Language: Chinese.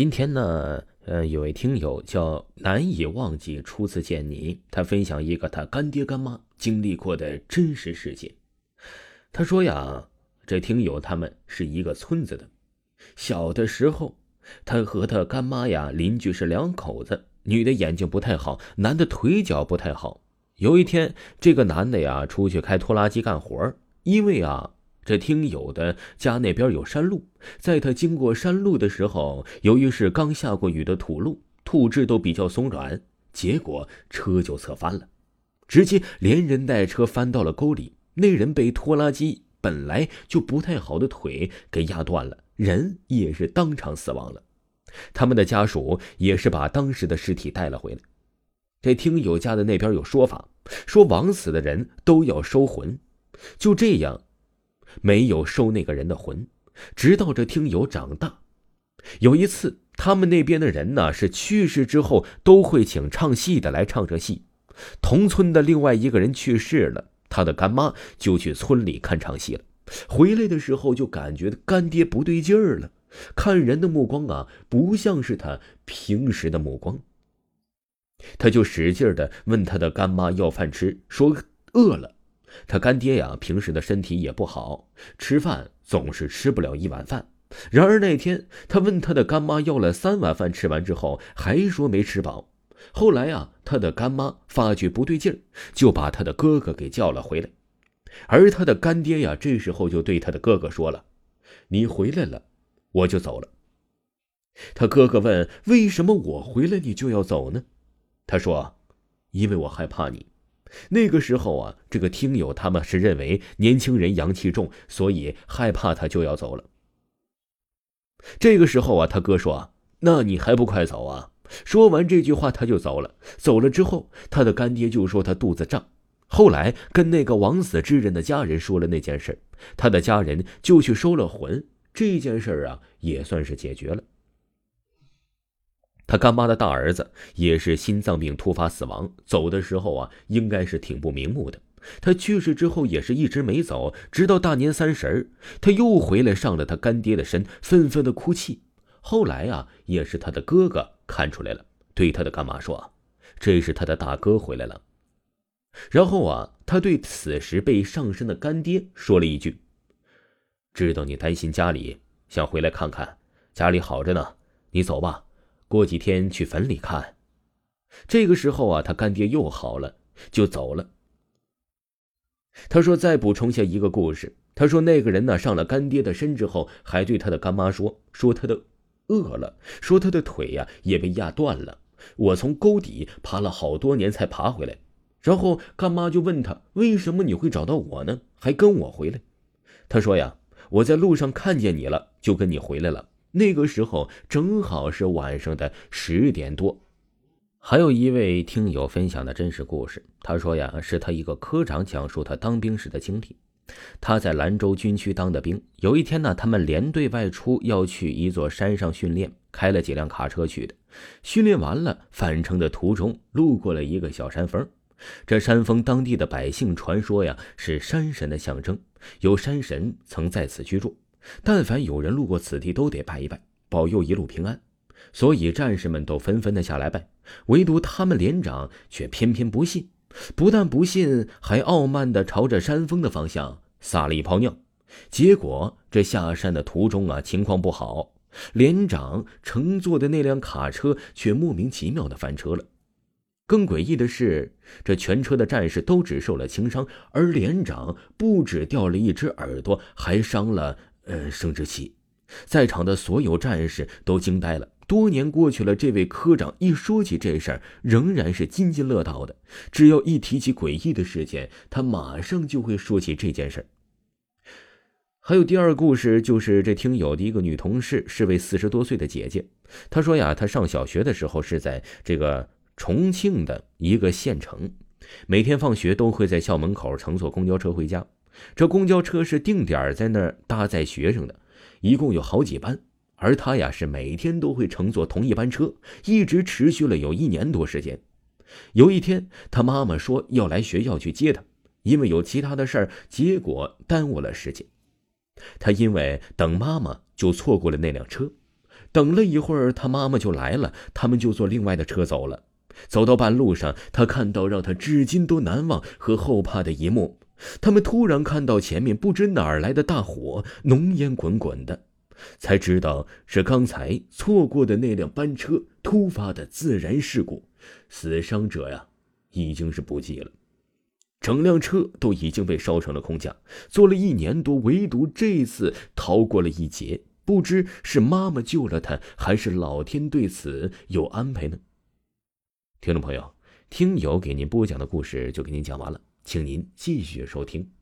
今天呢，呃，有位听友叫难以忘记初次见你，他分享一个他干爹干妈经历过的真实事件。他说呀，这听友他们是一个村子的，小的时候，他和他干妈呀邻居是两口子，女的眼睛不太好，男的腿脚不太好。有一天，这个男的呀出去开拖拉机干活因为啊。这听友的家那边有山路，在他经过山路的时候，由于是刚下过雨的土路，土质都比较松软，结果车就侧翻了，直接连人带车翻到了沟里。那人被拖拉机本来就不太好的腿给压断了，人也是当场死亡了。他们的家属也是把当时的尸体带了回来。这听友家的那边有说法，说枉死的人都要收魂，就这样。没有收那个人的魂，直到这听友长大。有一次，他们那边的人呢是去世之后都会请唱戏的来唱这戏。同村的另外一个人去世了，他的干妈就去村里看唱戏了。回来的时候就感觉干爹不对劲儿了，看人的目光啊不像是他平时的目光。他就使劲的问他的干妈要饭吃，说饿了。他干爹呀，平时的身体也不好，吃饭总是吃不了一碗饭。然而那天，他问他的干妈要了三碗饭，吃完之后还说没吃饱。后来啊，他的干妈发觉不对劲儿，就把他的哥哥给叫了回来。而他的干爹呀，这时候就对他的哥哥说了：“你回来了，我就走了。”他哥哥问：“为什么我回来你就要走呢？”他说：“因为我害怕你。”那个时候啊，这个听友他们是认为年轻人阳气重，所以害怕他就要走了。这个时候啊，他哥说：“那你还不快走啊？”说完这句话，他就走了。走了之后，他的干爹就说他肚子胀。后来跟那个枉死之人的家人说了那件事，他的家人就去收了魂。这件事啊，也算是解决了。他干妈的大儿子也是心脏病突发死亡，走的时候啊，应该是挺不瞑目的。他去世之后也是一直没走，直到大年三十他又回来上了他干爹的身，愤愤的哭泣。后来啊，也是他的哥哥看出来了，对他的干妈说：“这是他的大哥回来了。”然后啊，他对此时被上身的干爹说了一句：“知道你担心家里，想回来看看，家里好着呢，你走吧。”过几天去坟里看，这个时候啊，他干爹又好了，就走了。他说：“再补充下一个故事。他说那个人呢，上了干爹的身之后，还对他的干妈说：说他的饿了，说他的腿呀也被压断了。我从沟底爬了好多年才爬回来。然后干妈就问他：为什么你会找到我呢？还跟我回来？他说呀，我在路上看见你了，就跟你回来了。”那个时候正好是晚上的十点多，还有一位听友分享的真实故事。他说呀，是他一个科长讲述他当兵时的经历。他在兰州军区当的兵。有一天呢，他们连队外出要去一座山上训练，开了几辆卡车去的。训练完了，返程的途中路过了一个小山峰。这山峰当地的百姓传说呀，是山神的象征，有山神曾在此居住。但凡有人路过此地，都得拜一拜，保佑一路平安。所以战士们都纷纷的下来拜，唯独他们连长却偏偏不信，不但不信，还傲慢的朝着山峰的方向撒了一泡尿。结果这下山的途中啊，情况不好，连长乘坐的那辆卡车却莫名其妙的翻车了。更诡异的是，这全车的战士都只受了轻伤，而连长不止掉了一只耳朵，还伤了。呃，生殖器，在场的所有战士都惊呆了。多年过去了，这位科长一说起这事儿，仍然是津津乐道的。只要一提起诡异的事件，他马上就会说起这件事儿。还有第二个故事，就是这听友的一个女同事，是位四十多岁的姐姐。她说呀，她上小学的时候是在这个重庆的一个县城，每天放学都会在校门口乘坐公交车回家。这公交车是定点在那儿搭载学生的，一共有好几班，而他呀是每天都会乘坐同一班车，一直持续了有一年多时间。有一天，他妈妈说要来学校去接他，因为有其他的事儿，结果耽误了时间。他因为等妈妈就错过了那辆车。等了一会儿，他妈妈就来了，他们就坐另外的车走了。走到半路上，他看到让他至今都难忘和后怕的一幕：他们突然看到前面不知哪儿来的大火，浓烟滚滚的，才知道是刚才错过的那辆班车突发的自燃事故，死伤者呀，已经是不计了。整辆车都已经被烧成了空架，坐了一年多，唯独这次逃过了一劫。不知是妈妈救了他，还是老天对此有安排呢？听众朋友，听友给您播讲的故事就给您讲完了，请您继续收听。